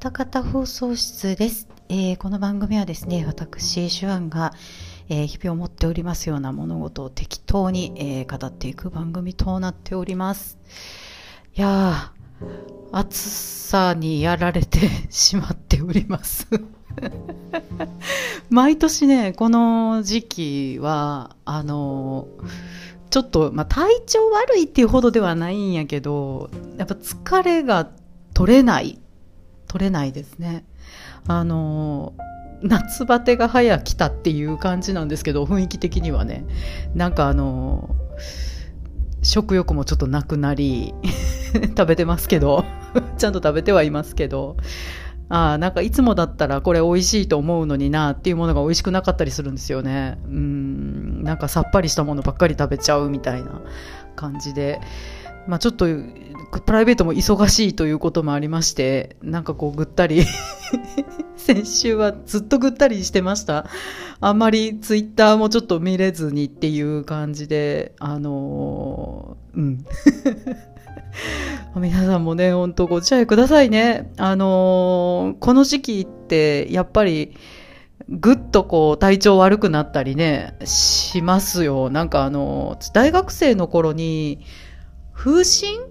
たかた放送室です、えーこの番組はですね私手腕が、えー日々思っておりますような物事を適当に、えー語っていく番組となっております。いやー暑さにやられてしまっております。毎年ねこの時期はあのちょっと、まあ、体調悪いっていうほどではないんやけどやっぱ疲れが取れない。取れないですね。あの夏バテが早来たっていう感じなんですけど雰囲気的にはね。なんかあの食欲もちょっとなくなり 食べてますけど ちゃんと食べてはいますけど。あなんかいつもだったらこれ美味しいと思うのになっていうものが美味しくなかったりするんですよね。うんなんかさっぱりしたものばっかり食べちゃうみたいな感じで。まあちょっとプライベートも忙しいということもありましてなんかこうぐったり 先週はずっとぐったりしてましたあんまりツイッターもちょっと見れずにっていう感じであのーうん 皆さんもね、本当ご自愛くださいね。あのーこの時期って、やっぱり、ぐっとこう、体調悪くなったりね、しますよ。なんかあの大学生の頃に、風疹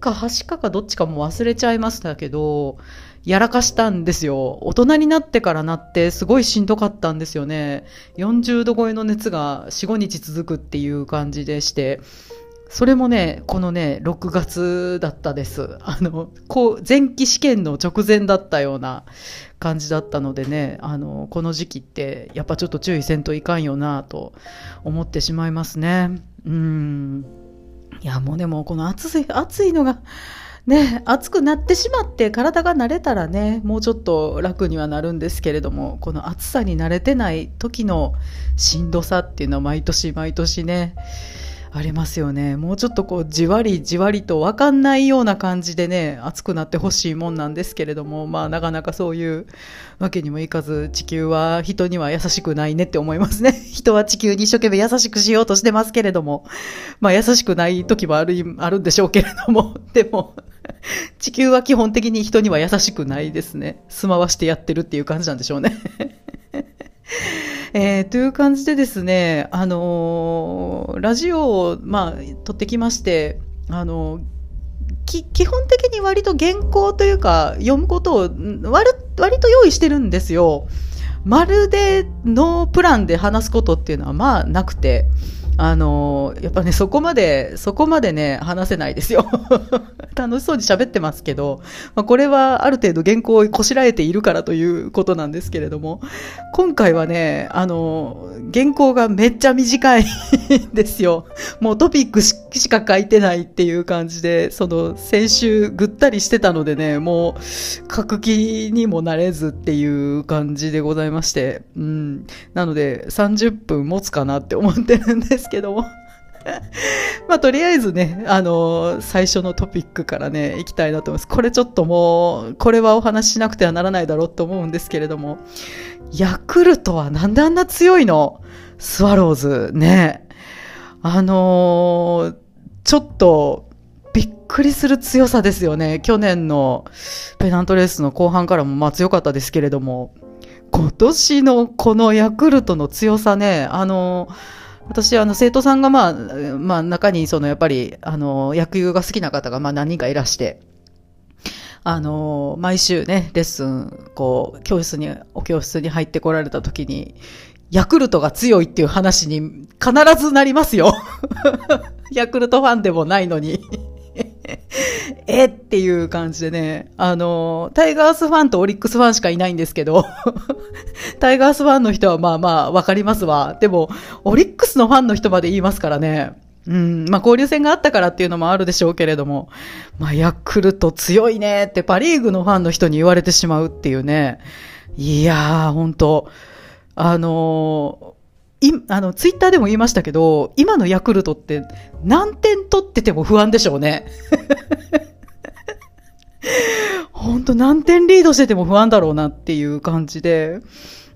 かはしかかどっちかも忘れちゃいましたけど、やらかしたんですよ。大人になってからなってすごいしんどかったんですよね。40度超えの熱が4、5日続くっていう感じでして、それもね、このね、6月だったです。あの、こう、前期試験の直前だったような感じだったのでね、あの、この時期って、やっぱちょっと注意せんといかんよなと思ってしまいますね。うん。いや、もうでも、この暑い、暑いのが、ね、暑くなってしまって体が慣れたらね、もうちょっと楽にはなるんですけれども、この暑さに慣れてない時のしんどさっていうのは毎年毎年ね、ありますよね。もうちょっとこう、じわりじわりとわかんないような感じでね、暑くなってほしいもんなんですけれども、まあなかなかそういうわけにもいかず、地球は人には優しくないねって思いますね。人は地球に一生懸命優しくしようとしてますけれども、まあ優しくない時もある、あるんでしょうけれども、でも、地球は基本的に人には優しくないですね。住まわしてやってるっていう感じなんでしょうね。えーという感じでですね、あのーラジオを、まあ、撮ってきまして、あのー基本的に割と原稿というか、読むことを割割と用意してるんですよ。まるでノープランで話すことっていうのはまあなくて、あのやっぱね、そこまで、そこまでね、話せないですよ。楽しそうに喋ってますけど、まあ、これはある程度原稿をこしらえているからということなんですけれども、今回はね、あの、原稿がめっちゃ短いん ですよ。もうトピックししか書いてないっていう感じで、その先週ぐったりしてたのでね、もう書く気にもなれずっていう感じでございまして、うん。なので30分持つかなって思ってるんですけども。まあ、とりあえずね、あの最初のトピックからね、行きたいなと思います。これちょっともう、これはお話ししなくてはならないだろうと思うんですけれども、ヤクルトはなんであんな強いの？スワローズね。あのーちょっと、びっくりする強さですよね。去年のペナントレースの後半からもまあ強かったですけれども、今年のこのヤクルトの強さね、あのー私、あの、生徒さんが、まあ、まあ、中に、その、やっぱり、あの、野球が好きな方が、まあ、何人かいらして、あの、毎週ね、レッスン、こう、教室に、お教室に入ってこられた時に、ヤクルトが強いっていう話に必ずなりますよ。ヤクルトファンでもないのに。え？っていう感じでね、あの、タイガースファンとオリックスファンしかいないんですけど、タイガースファンの人はまあまあわかりますわ。でも、オリックスのファンの人まで言いますからね。うん、まあ交流戦があったからっていうのもあるでしょうけれども、まあヤクルト強いね。ってパリーグのファンの人に言われてしまうっていうね。いやー、本当あのーい、あの、ツイッターでも言いましたけど、今のヤクルトって何点取ってても不安でしょうね。本当何点リードしてても不安だろうなっていう感じで、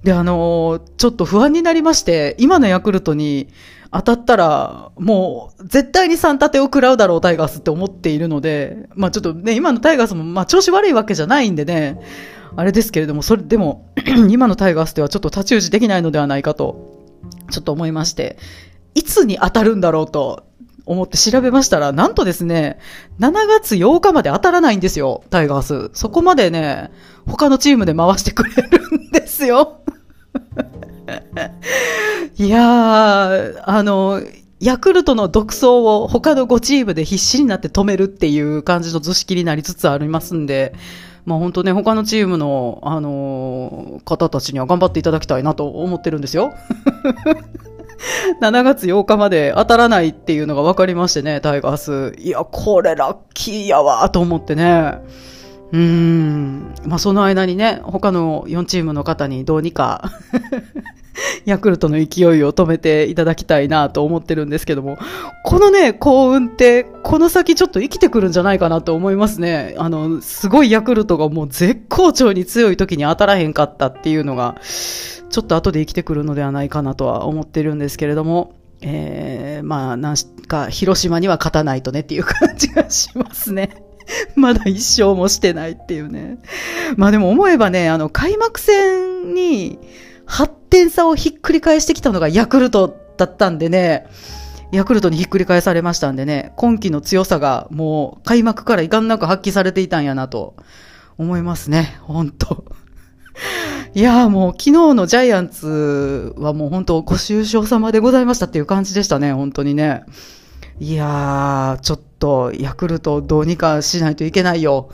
で、あのちょっと不安になりまして、今のヤクルトに当たったら、もう、絶対に3立てを食らうだろう、タイガースって思っているので、まあちょっとね、今のタイガースも、まあ調子悪いわけじゃないんでね、あれですけれども、それでも、今のタイガースではちょっと太刀打ちできないのではないかと、ちょっと思いまして、いつに当たるんだろうと思って調べましたら、なんとですね、7月8日まで当たらないんですよ、タイガース。そこまでね、他のチームで回してくれるんですよ。いやー、あの、ヤクルトの独走を他の5チームで必死になって止めるっていう感じの図式になりつつありますんで、まあ本当ね、他のチームの、あのー、方たちには頑張っていただきたいなと思ってるんですよ。7月8日まで当たらないっていうのが分かりましてね、タイガース。いや、これラッキーやわと思ってね。うーん。まあ、その間にね、他の4チームの方にどうにか ヤクルトの勢いを止めていただきたいなと思ってるんですけども、このね、幸運って、この先ちょっと生きてくるんじゃないかなと思いますね。あの、すごいヤクルトがもう絶好調に強い時に当たらへんかったっていうのが、ちょっと後で生きてくるのではないかなとは思ってるんですけれども、えー、まあ、なんか、広島には勝たないとねっていう感じがしますね。まだ一勝もしてないっていうね。まあでも思えばね、あの、開幕戦に8点差をひっくり返してきたのがヤクルトだったんでね、ヤクルトにひっくり返されましたんでね、今季の強さがもう開幕からいかんなく発揮されていたんやなと思いますね、本当。いやーもう昨日のジャイアンツはもう本当ご愁傷様でございましたっていう感じでしたね、本当にね。いやー、ちょっとヤクルトどうにかしないといけないよ。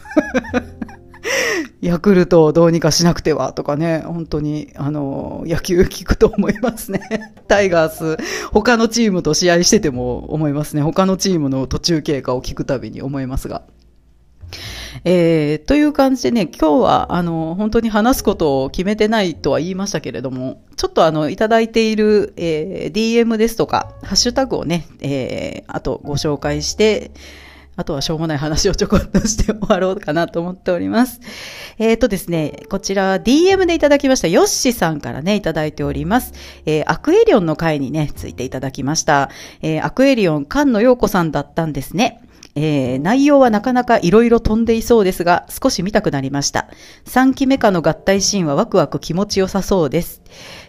ヤクルトをどうにかしなくてはとかね、本当に、あの、野球聞くと思いますね。タイガース、他のチームと試合してても思いますね。他のチームの途中経過を聞くたびに思いますが。えー、という感じでね、今日は、あの、本当に話すことを決めてないとは言いましたけれども、ちょっとあの、いただいている、えー、DM ですとか、ハッシュタグをね、えー、あとご紹介して、あとはしょうもない話をちょこっとして終わろうかなと思っております。えっ、ー、とですね、こちら DM でいただきましたヨッシーさんからね、いただいております。えー、アクエリオンの回にね、ついていただきました。えー、アクエリオン、菅野陽子さんだったんですね。えー、内容はなかなかいろいろ飛んでいそうですが、少し見たくなりました。3期目かの合体シーンはワクワク気持ちよさそうです。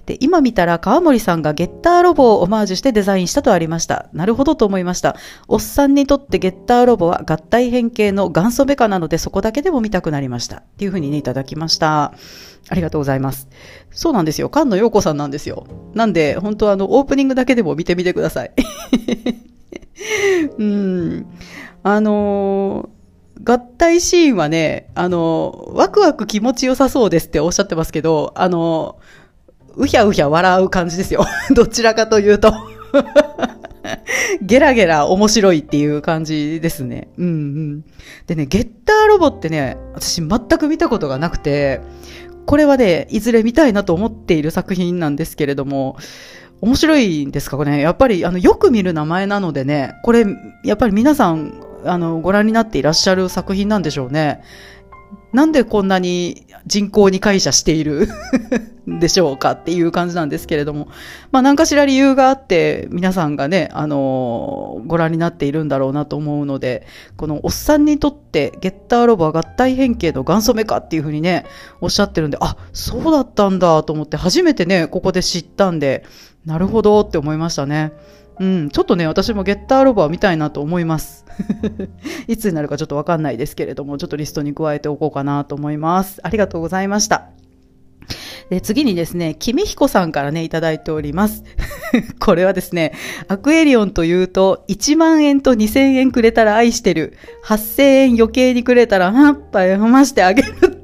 で、今見たら川森さんがゲッターロボをオマージュしてデザインしたとありました。なるほどと思いました。おっさんにとってゲッターロボは合体変形の元祖メカなのでそこだけでも見たくなりました。っていうふうにね、いただきました。ありがとうございます。そうなんですよ。菅野陽子さんなんですよ。なんで、本当あの、オープニングだけでも見てみてください。うん。あのー、合体シーンはね、あの、ワクワク気持ちよさそうですっておっしゃってますけど、あの、うひゃうひゃ笑う感じですよ。どちらかというと ゲラゲラ面白いっていう感じですね。うんうん。でね、ゲッターロボってね、私全く見たことがなくて、これはね、いずれ見たいなと思っている作品なんですけれども、面白いんですかね。やっぱり、あの、よく見る名前なのでね、これ、やっぱり皆さん、あの、ご覧になっていらっしゃる作品なんでしょうね。なんでこんなに人口に解釈している でしょうかっていう感じなんですけれども、まあ何かしら理由があって皆さんがね、あのー、ご覧になっているんだろうなと思うので、このおっさんにとってゲッターロボは合体変形の元祖メカっていうふうにね、おっしゃってるんで、あ、そうだったんだと思って初めてね、ここで知ったんで、なるほどって思いましたね。うん、ちょっとね、私もゲッターロボは見たいなと思います。いつになるかちょっとわかんないですけれども、ちょっとリストに加えておこうかなと思います。ありがとうございました。で次にですね、君彦さんからね、いただいております。これはですね、アクエリオンというと、1万円と2000円くれたら愛してる。8000円余計にくれたら、はっぱ読ましてあげる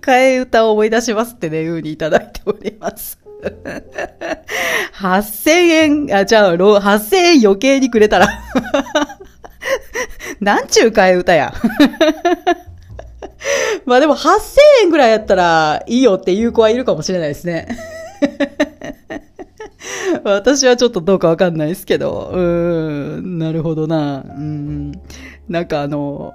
替え歌を思い出しますってね、いうふうにいただいております。8000円、あ、じゃあ、8000円余計にくれたら なんちゅう替え歌や。まあでも8000円ぐらいやったらいいよっていう子はいるかもしれないですね。私はちょっとどうかわかんないですけど、うん、なるほどな。うん、なんかあの、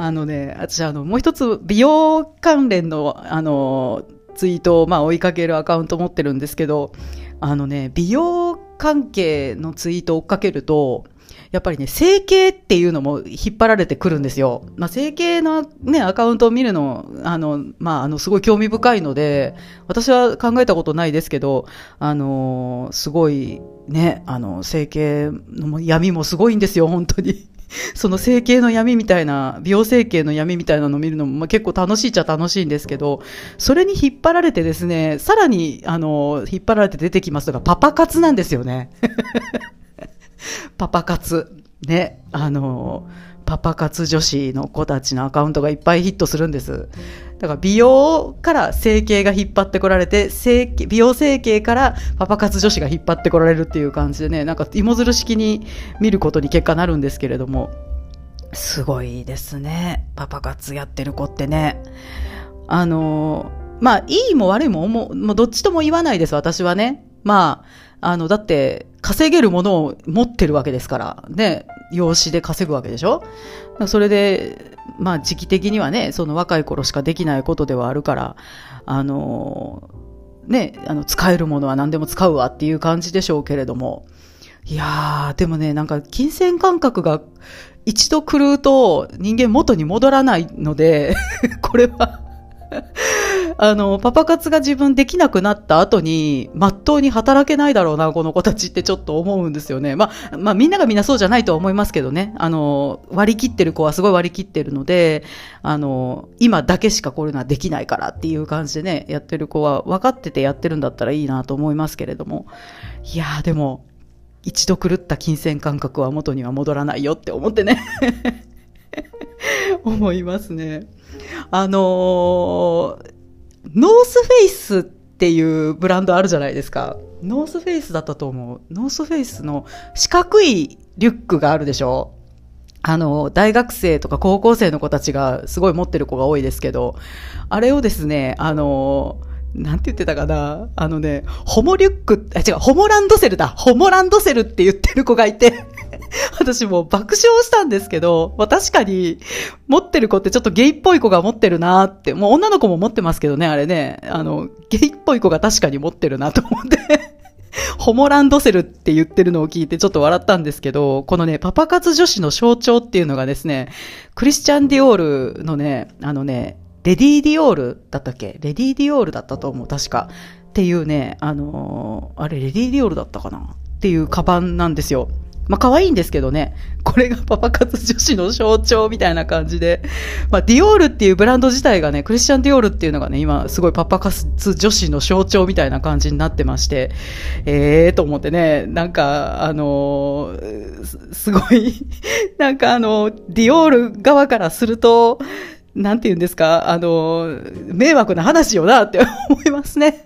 あのね、私あの、もう一つ美容関連の、あの、ツイートを、まあ、追いかけるアカウント持ってるんですけど、あのね、美容関係のツイートを追っかけると、やっぱりね、整形っていうのも引っ張られてくるんですよ。まあ、整形のね、アカウントを見るの、あの、まあ、あの、すごい興味深いので、私は考えたことないですけど、あの、すごい、ね、あの、整形の闇もすごいんですよ、本当に。その整形の闇みたいな、美容整形の闇みたいなのを見るのも、まあ、結構楽しいっちゃ楽しいんですけど、それに引っ張られてですね、さらに、あの、引っ張られて出てきますのがパパ活なんですよね。パパ活。ね、あの、パパ活女子の子たちのアカウントがいっぱいヒットするんです。だから美容から整形が引っ張ってこられて、整形美容整形からパパ活女子が引っ張ってこられるっていう感じでね、なんか芋づる式に見ることに結果なるんですけれども、すごいですね。パパ活やってる子ってね。あの、まあ、いいも悪いももう、どっちとも言わないです、私はね。まあ、あの、だって、稼げるものを持ってるわけですから、ね、養子で稼ぐわけでしょ？それで、まあ時期的にはね、その若い頃しかできないことではあるから、あの、ね、あの、使えるものは何でも使うわっていう感じでしょうけれども、いやー、でもね、なんか金銭感覚が一度狂うと人間元に戻らないので これはあの、パパ活が自分できなくなった後に、まっとうに働けないだろうな、この子たちってちょっと思うんですよね。まあ、まあ、みんながみんなそうじゃないとは思いますけどね。あの、割り切ってる子はすごい割り切ってるので、あの、今だけしかこういうのはできないからっていう感じでね、やってる子は分かっててやってるんだったらいいなと思いますけれども。いやー、でも、一度狂った金銭感覚は元には戻らないよって思ってね 思いますね。あのーノースフェイスっていうブランドあるじゃないですか。ノースフェイスだったと思う。ノースフェイスの四角いリュックがあるでしょあの、大学生とか高校生の子たちがすごい持ってる子が多いですけど、あれをですね、あの、なんて言ってたかなあのね、ホモリュック、あ、違う、ホモランドセルだ。ホモランドセルって言ってる子がいて私もう爆笑したんですけど、まあ、確かに、持ってる子ってちょっとゲイっぽい子が持ってるなって、もう女の子も持ってますけどね、あれね、あの、ゲイっぽい子が確かに持ってるなと思って ホモランドセルって言ってるのを聞いてちょっと笑ったんですけど、このね、パパ活女子の象徴っていうのがですね、クリスチャン・ディオールのね、あのね、レディ・ディオールだったっけ？レディ・ディオールだったと思う、確か。っていうね、あのー、あれ、レディ・ディオールだったかな？っていうカバンなんですよ。まあ可愛いんですけどね、これがパパ活女子の象徴みたいな感じで、まあディオールっていうブランド自体がね、クリスチャン・ディオールっていうのがね、今すごいパパ活女子の象徴みたいな感じになってまして、ええーと思ってね、なんか、あのー、すごい なんかあの、ディオール側からすると、なんて言うんですか、あの、迷惑な話よなって思いますね。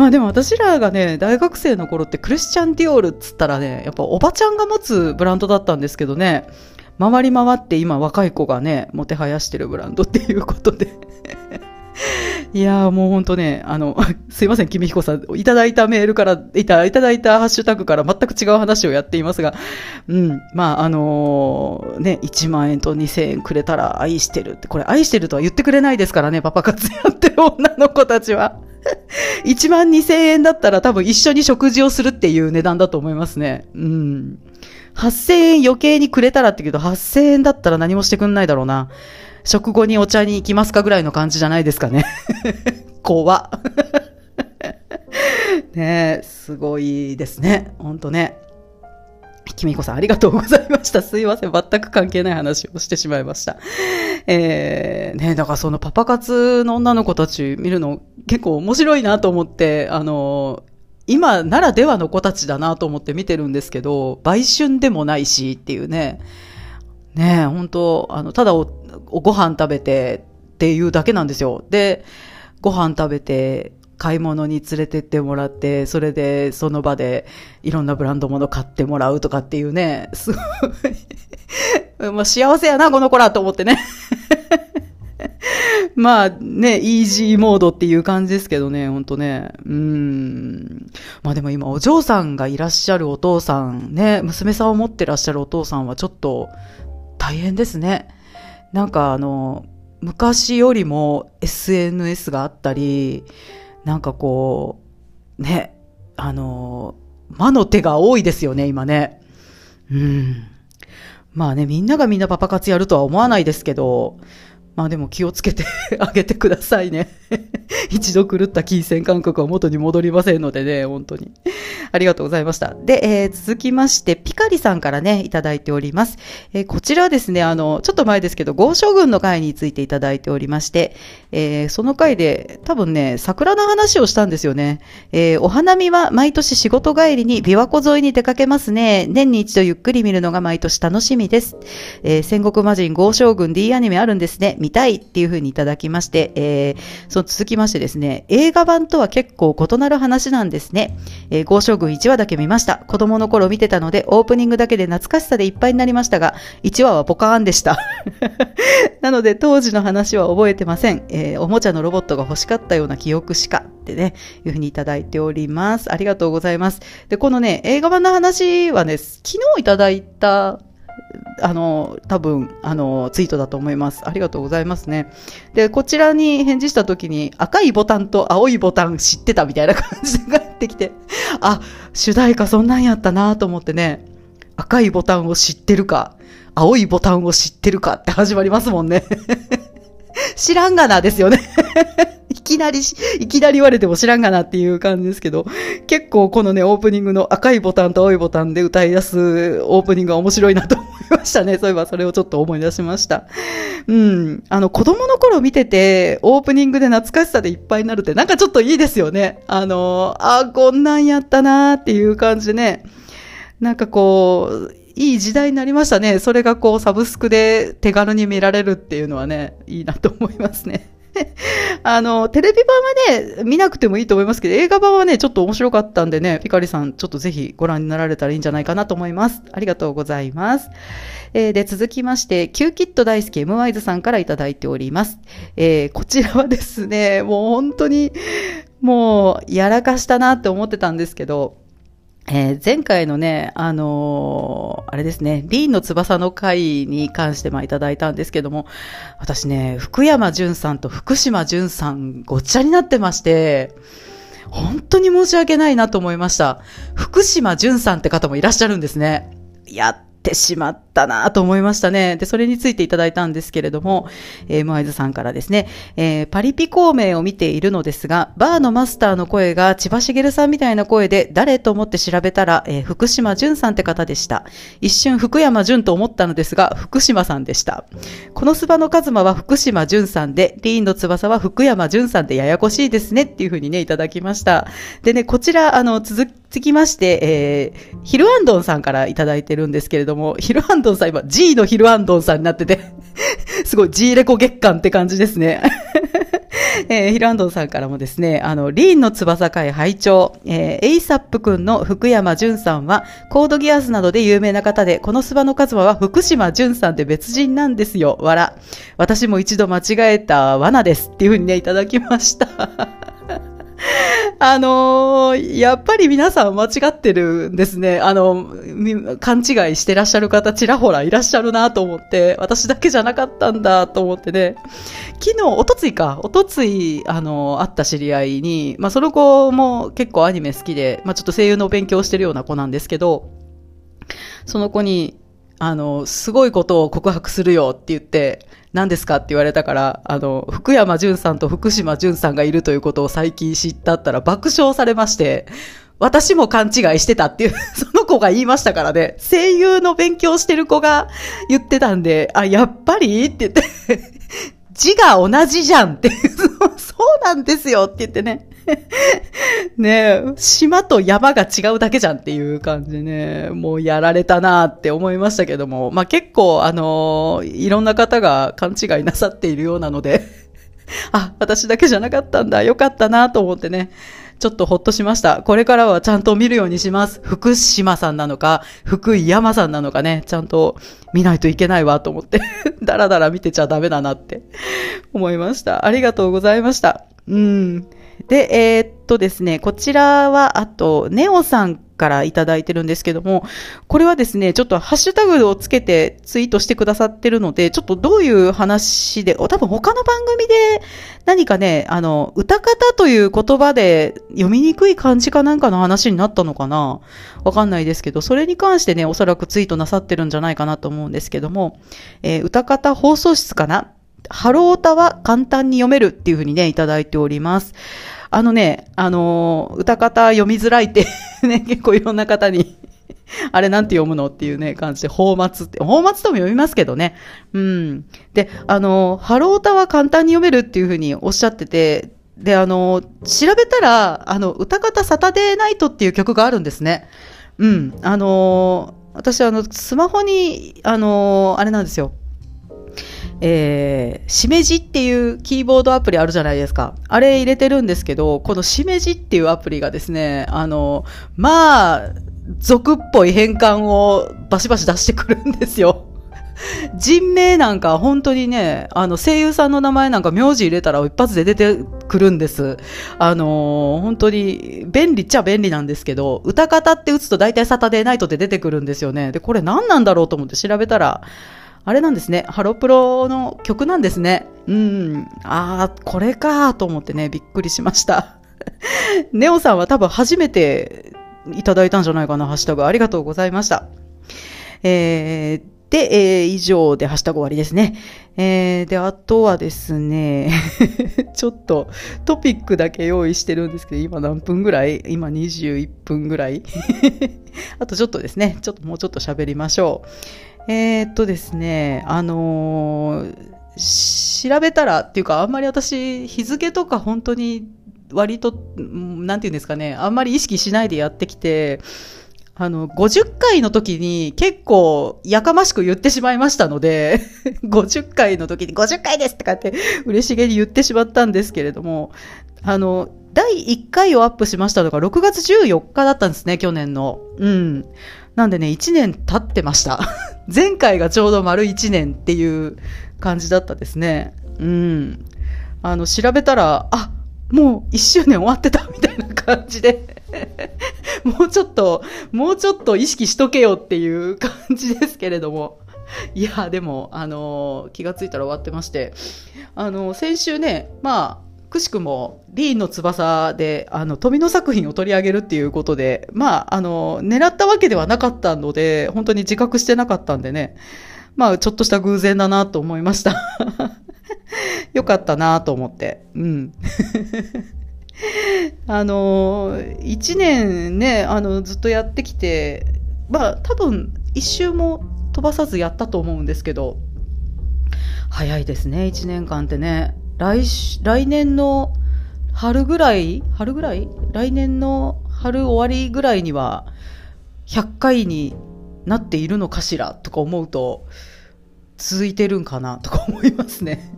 まあでも私らがね、大学生の頃ってクリスチャン・ディオールっつったらね、やっぱおばちゃんが持つブランドだったんですけどね、回り回って今若い子がね、もてはやしてるブランドっていうことで いやーもうほんとね、あの、すいません、君彦さん、いただいたメールから、いたいただいたハッシュタグから全く違う話をやっていますが、うん、まあ、あのー、ね、1万円と2000円くれたら愛してるって、これ愛してるとは言ってくれないですからね、パパ活やってる女の子たちは。1万2000円だったら多分一緒に食事をするっていう値段だと思いますね。うん。8000円余計にくれたらって言うと8000円だったら何もしてくんないだろうな。食後にお茶に行きますかぐらいの感じじゃないですかね。怖 ねえ、すごいですね。ほんとね。きみこさんありがとうございました。すいません。全く関係ない話をしてしまいました。えー、ねえだからそのパパ活の女の子たち見るの結構面白いなと思って、あの、今ならではの子たちだなと思って見てるんですけど、売春でもないしっていうね。ね本当あの、ただおご飯食べてっていうだけなんですよ。で、ご飯食べて、買い物に連れてってもらって、それでその場でいろんなブランド物買ってもらうとかっていうね、すごい まあ幸せやな、この子らと思ってね まあね、イージーモードっていう感じですけどね、ほんとね。うん。まあでも今お嬢さんがいらっしゃるお父さんね、娘さんを持ってらっしゃるお父さんはちょっと大変ですね。なんかあの、昔よりも SNS があったり、なんかこう、ね、あの、魔の手が多いですよね、今ね。うん。まあね、みんながみんなパパ活やるとは思わないですけど、まあでも気をつけて あげてくださいね 一度狂った金銭感覚は元に戻りませんのでね、本当に。ありがとうございました。で、えー、続きまして、ピカリさんからね、いただいております。えー、こちらはですね、あの、ちょっと前ですけど、豪将軍の会についていただいておりまして、えー、その回で、多分ね、桜の話をしたんですよね。えお花見は毎年仕事帰りに琵琶湖沿いに出かけますね。年に一度ゆっくり見るのが毎年楽しみです。え戦国魔人豪将軍 D アニメあるんですね。見たいっていうふうにいただきまして、えその続きましてですね、映画版とは結構異なる話なんですね。えー、豪将軍1話だけ見ました。子供の頃見てたので、オープニングだけで懐かしさでいっぱいになりましたが、1話はポカーンでした。なので、当時の話は覚えてません。えー、おもちゃのロボットが欲しかったような記憶しか、ってね、いうふうにいただいております。ありがとうございます。で、このね、映画版の話はね、昨日いただいたあの、多分、あの、ツイートだと思います。ありがとうございますね。で、こちらに返事した時に、赤いボタンと青いボタン知ってたみたいな感じで帰ってきて、あ、主題歌そんなんやったなと思ってね、赤いボタンを知ってるか、青いボタンを知ってるかって始まりますもんね。知らんがなですよね いきなり、いきなり言われても知らんがなっていう感じですけど、結構このね、オープニングの赤いボタンと青いボタンで歌い出すオープニングが面白いなと思いましたね。そういえばそれをちょっと思い出しました。うん。あの、子供の頃見てて、オープニングで懐かしさでいっぱいになるって、なんかちょっといいですよね。あの、あ、こんなんやったなーっていう感じでね。なんかこう、いい時代になりましたね。それがこう、サブスクで手軽に見られるっていうのはね、いいなと思いますね。あの、テレビ版はね、見なくてもいいと思いますけど、映画版はね、ちょっと面白かったんでね、ピカリさん、ちょっとぜひご覧になられたらいいんじゃないかなと思います。ありがとうございます。えー、で、続きまして、キューキット大好き M ワイズさんからいただいております。えー、こちらはですね、もう本当に、もう、やらかしたなって思ってたんですけど、えー、前回のね、あのー、あれですね、リーンの翼の会に関してまあいただいたんですけども、私ね、福山潤さんと福島潤さんごっちゃになってまして、本当に申し訳ないなと思いました。福島潤さんって方もいらっしゃるんですね。やってしまったなと思いましたね。で、それについていただいたんですけれども、えー、ムアイズさんからですね、えー、パリピ孔明を見ているのですが、バーのマスターの声が千葉茂さんみたいな声で、誰と思って調べたら、えー、福島淳さんって方でした。一瞬福山淳と思ったのですが、福島さんでした。このスバのカズマは福島淳さんで、リーンの翼は福山淳さんでややこしいですねっていうふうにね、いただきました。でね、こちら、あの、続きつきまして、えー、ヒルアンドンさんからいただいてるんですけれども、ヒルアンドンさん今 G のヒルアンドンさんになってて すごい G レコ月間って感じですね えー、ヒルアンドンさんからもですね、あの、リーンの翼会会長、えー、エイサップ君の福山淳さんは、コードギアスなどで有名な方で、このスバのカズマは福島淳さんで別人なんですよ。わら。私も一度間違えた罠です。っていうふうにね、いただきました。あのー、やっぱり皆さん間違ってるんですね。あの、勘違いしてらっしゃる方ちらほらいらっしゃるなと思って、私だけじゃなかったんだと思ってね。昨日、おとついか、おとつい、あの、会った知り合いに、まあ、その子も結構アニメ好きで、まあ、ちょっと声優の勉強してるような子なんですけど、その子に、あの、すごいことを告白するよって言って、何ですかって言われたから、あの、福山潤さんと福島潤さんがいるということを最近知ったったら爆笑されまして、私も勘違いしてたっていう、その子が言いましたからね、声優の勉強してる子が言ってたんで、あ、やっぱりって言って字が同じじゃんっていう、そうなんですよって言ってね。ね島と山が違うだけじゃんっていう感じでね、もうやられたなって思いましたけども、まあ結構あのいろんな方が勘違いなさっているようなので。あ、私だけじゃなかったんだ、よかったなと思ってね、ちょっとほっとしました。これからはちゃんと見るようにします。福島さんなのか、福井山さんなのかね、ちゃんと見ないといけないわと思ってだらだら見てちゃダメだなって思いました。ありがとうございました。うん。で、えー、っとですね、こちらは、あと、ネオさんからいただいてるんですけども、これはですね、ちょっとハッシュタグをつけてツイートしてくださってるので、ちょっとどういう話で、多分他の番組で何かね、あの、歌方という言葉で読みにくい漢字かなんかの話になったのかな？わかんないですけど、それに関してね、おそらくツイートなさってるんじゃないかなと思うんですけども、えー、歌方放送室かな？ハロータは簡単に読めるっていうふうにね、いただいております。あのね、あのー、歌方読みづらいって ね、結構いろんな方に あれなんて読むのっていうね、感じで、放末って、放末とも読みますけどね。うん。で、あの、ハロータは簡単に読めるっていうふうにおっしゃってて、で、あの、調べたら、あの、歌方サタデーナイトっていう曲があるんですね。うん。あの、私、あの、スマホに、あの、あれなんですよ。えー、しめじっていうキーボードアプリあるじゃないですか。あれ入れてるんですけど、このしめじっていうアプリがですね、あの、まあ、俗っぽい変換をバシバシ出してくるんですよ。人名なんか本当にね、あの声優さんの名前なんか名字入れたら一発で出てくるんです。あのー、本当に便利っちゃ便利なんですけど、歌方って打つと大体サタデーナイトで出てくるんですよね。で、これ何なんだろうと思って調べたら、あれなんですね。ハロプロの曲なんですね。うん。ああ、これかと思ってね、びっくりしました。ネオさんは多分初めていただいたんじゃないかな、ハッシュタグ。ありがとうございました。えー、で、えー、以上でハッシュタグ終わりですね。えー、で、あとはですね、ちょっとトピックだけ用意してるんですけど、今何分ぐらい？今21分ぐらい？あとちょっとですね、ちょっともうちょっと喋りましょう。えー、っとですね、あのー、調べたらっていうか、あんまり私、日付とか本当に割と、なんていうんですかね、あんまり意識しないでやってきて、あの、50回の時に結構やかましく言ってしまいましたので、50回の時に50回ですとかって嬉しげに言ってしまったんですけれども、あの、第1回をアップしましたのが6月14日だったんですね、去年の。うん。なんでね、1年経ってました。前回がちょうど丸1年っていう感じだったですね。うん。あの、調べたら、あ、もう1周年終わってたみたいな感じで もうちょっと、もうちょっと意識しとけよっていう感じですけれども。いや、でも、あの気がついたら終わってまして、あの先週ね、まあ、くしくも、リーンの翼で、あの、富の作品を取り上げるっていうことで、まあ、あの、狙ったわけではなかったので、本当に自覚してなかったんでね、まあ、ちょっとした偶然だなと思いました。よかったなと思って。うん。あの、一年ね、あの、ずっとやってきて、まあ、多分、一周も飛ばさずやったと思うんですけど、早いですね、一年間ってね。来来年の春ぐらい春ぐらい？来年の春終わりぐらいには100回になっているのかしら？とか思うと続いてるんかな？とか思いますね。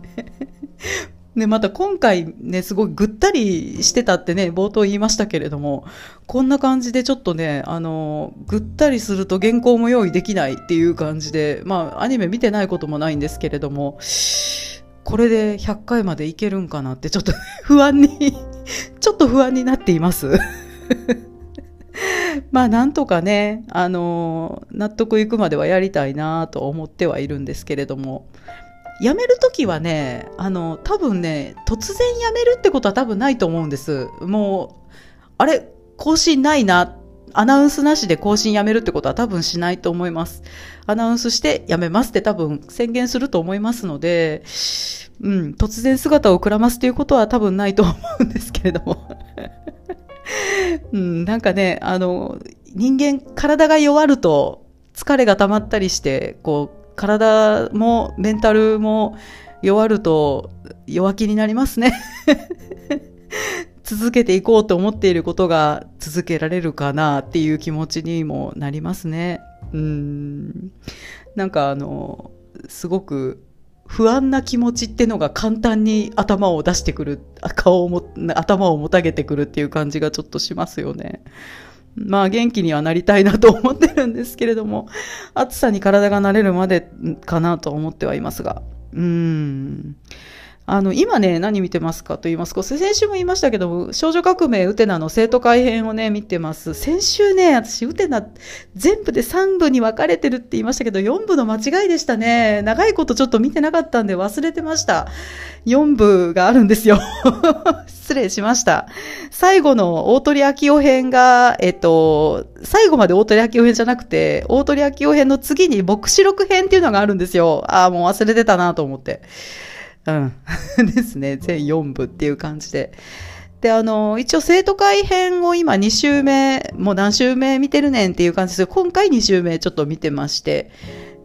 ね、また今回ね、すごいぐったりしてたってね、冒頭言いましたけれども、こんな感じでちょっとね、あの、ぐったりすると原稿も用意できないっていう感じで、まあ、アニメ見てないこともないんですけれども、これで100回までいけるんかなってちょっと 不安にちょっと不安になっています まあなんとかね、あの納得いくまではやりたいなと思ってはいるんですけれども、辞めるときはね、あの、多分ね、突然辞めるってことは多分ないと思うんです。もう、あれ、更新ないな、アナウンスなしで更新やめるってことは多分しないと思います。アナウンスしてやめますって多分宣言すると思いますので、うん、突然姿をくらますということは多分ないと思うんですけれども。うん、なんかね、あの、人間、体が弱ると疲れが溜まったりして、こう、体もメンタルも弱ると弱気になりますね。続けていこうと思っていることが続けられるかなっていう気持ちにもなりますね。うん。なんかあの、すごく不安な気持ちってのが簡単に頭を出してくる、顔をも、頭をもたげてくるっていう感じがちょっとしますよね。まあ元気にはなりたいなと思ってるんですけれども、暑さに体が慣れるまでかなと思ってはいますが。うーん。あの、今ね、何見てますかと言いますと、先週も言いましたけども、少女革命ウテナの生徒会編をね、見てます。先週ね、私、ウテナ、全部で3部に分かれてるって言いましたけど、4部の間違いでしたね。長いことちょっと見てなかったんで忘れてました。4部があるんですよ。失礼しました。最後の大鳥明夫編が、えっと、最後まで大鳥明夫編じゃなくて、大鳥明夫編の次に牧師録編っていうのがあるんですよ。ああ、もう忘れてたなと思って。うん。ですね。全4部っていう感じで。で、あの、一応生徒会編を今2週目、もう何週目見てるねんっていう感じです今回2週目ちょっと見てまして、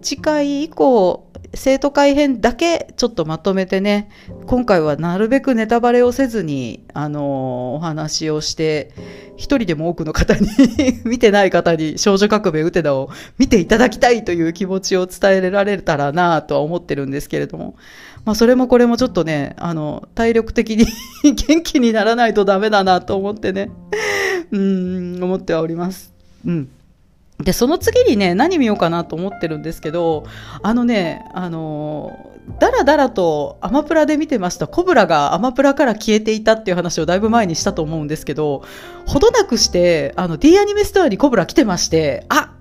次回以降、生徒会編だけちょっとまとめてね、今回はなるべくネタバレをせずに、あのお話をして、一人でも多くの方に 見てない方に少女革命ウテナを見ていただきたいという気持ちを伝えられたらなとは思ってるんですけれども、まあそれもこれもちょっとね、あの、体力的に 元気にならないとダメだなと思ってね、うん、思ってはおります。うん。で、その次にね、何見ようかなと思ってるんですけど、あのね、あのだらだらとアマプラで見てましたコブラがアマプラから消えていたっていう話をだいぶ前にしたと思うんですけど、ほどなくして、あの D アニメストアにコブラ来てまして、あ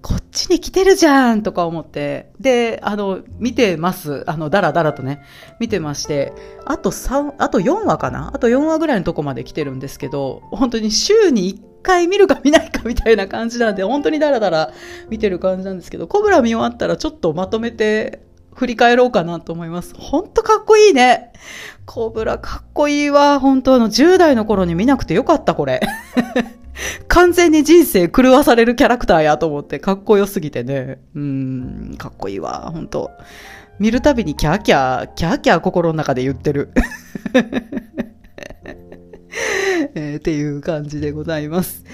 こっちに来てるじゃんとか思って、で、あの、見てます。あの、だらだらとね、見てまして、あと3、あと4話かな？あと4話ぐらいのとこまで来てるんですけど、本当に週に1回見るか見ないかみたいな感じなんで、本当にだらだら見てる感じなんですけど、コブラ見終わったらちょっとまとめて振り返ろうかなと思います。ほんとかっこいいね。コブラかっこいいわ。本当あの、10代の頃に見なくてよかった、これ。完全に人生狂わされるキャラクターやと思ってかっこよすぎてね。うん、かっこいいわ、本当見るたびにキャーキャー、キャーキャー心の中で言ってる。えー、っていう感じでございます。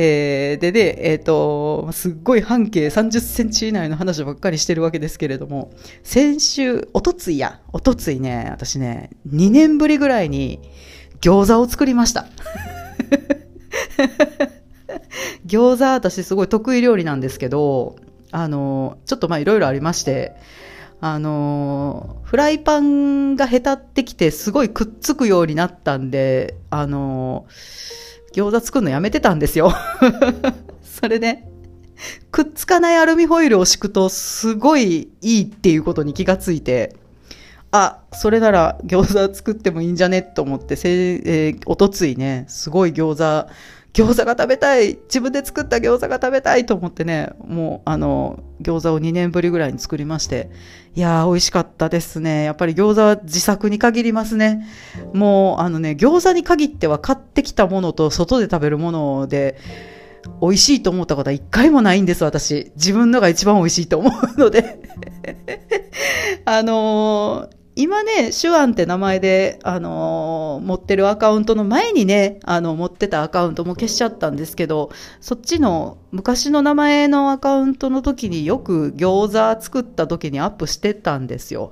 えー、でね、えっ、ー、と、すっごい半径30センチ以内の話ばっかりしてるわけですけれども、先週、おとついや、おとついね、私ね、2年ぶりぐらいに餃子を作りました。餃子、私すごい得意料理なんですけど、あの、ちょっとまあいろいろありまして、あの、フライパンがへたってきてすごいくっつくようになったんで、あの、餃子作るのやめてたんですよ。それで、くっつかないアルミホイルを敷くとすごいいいっていうことに気がついて、あ、それなら餃子作ってもいいんじゃね？と思って、せえー、おとついね、すごい餃子餃子が食べたい自分で作った餃子が食べたいと思ってね、もうあの、餃子を2年ぶりぐらいに作りまして、いやー美味しかったですね。やっぱり餃子は自作に限りますね。もうあのね、餃子に限っては買ってきたものと外で食べるもので、美味しいと思ったことは一回もないんです、私。自分のが一番美味しいと思うので あのー、今ね、手腕って名前で、あのー、持ってるアカウントの前にね、あの、持ってたアカウントも消しちゃったんですけど、そっちの昔の名前のアカウントの時によく餃子作った時にアップしてたんですよ。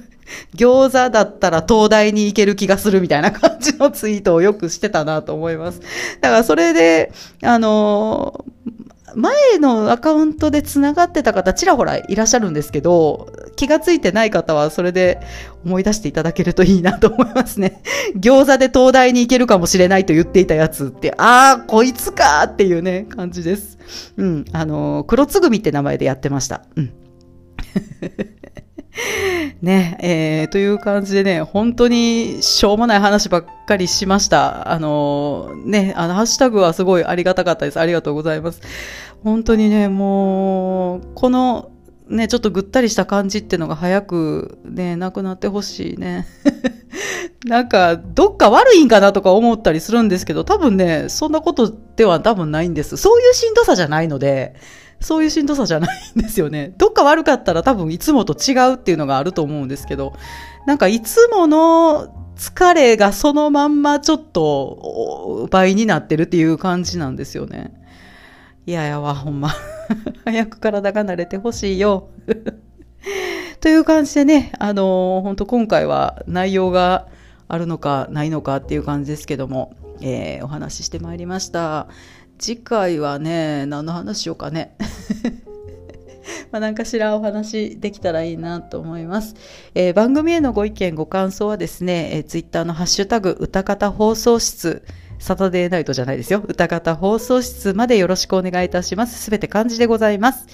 餃子だったら東大に行ける気がするみたいな感じのツイートをよくしてたなと思います。だからそれで、あのー前のアカウントでつながってた方ちらほらいらっしゃるんですけど、気がついてない方はそれで思い出していただけるといいなと思いますね。餃子で東大に行けるかもしれないと言っていたやつって、あー、こいつかーっていうね、感じです。うん。あの、黒つぐみって名前でやってました。うん。ね、えー、という感じでね、本当にしょうもない話ばっかりしました。あのー、ね、あの、ハッシュタグはすごいありがたかったです。ありがとうございます。本当にね、もう、この、ね、ちょっとぐったりした感じっていうのが早くね、なくなってほしいね。なんか、どっか悪いんかなとか思ったりするんですけど、多分ね、そんなことでは多分ないんです。そういうしんどさじゃないので、そういうしんどさじゃないんですよね。どっか悪かったら多分いつもと違うっていうのがあると思うんですけど、なんかいつもの疲れがそのまんまちょっと倍になってるっていう感じなんですよね。いややわ、ほんま。早く体が慣れてほしいよ。という感じでね、あのー、本当今回は内容があるのかないのかっていう感じですけども、えー、お話ししてまいりました。次回はね、何の話しようかね。まあ、何かしらお話できたらいいなと思います。えー、番組へのご意見、ご感想はですね、えー、ツイッターのハッシュタグ、歌方放送室、サタデーナイトじゃないですよ。歌方放送室までよろしくお願いいたします。すべて漢字でございます。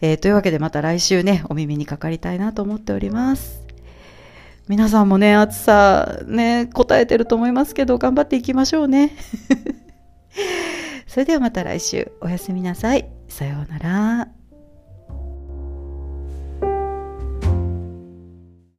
えー、というわけでまた来週ね、お耳にかかりたいなと思っております。皆さんもね、暑さね、答えてると思いますけど、頑張っていきましょうね。それではまた来週、おやすみなさい。さようなら。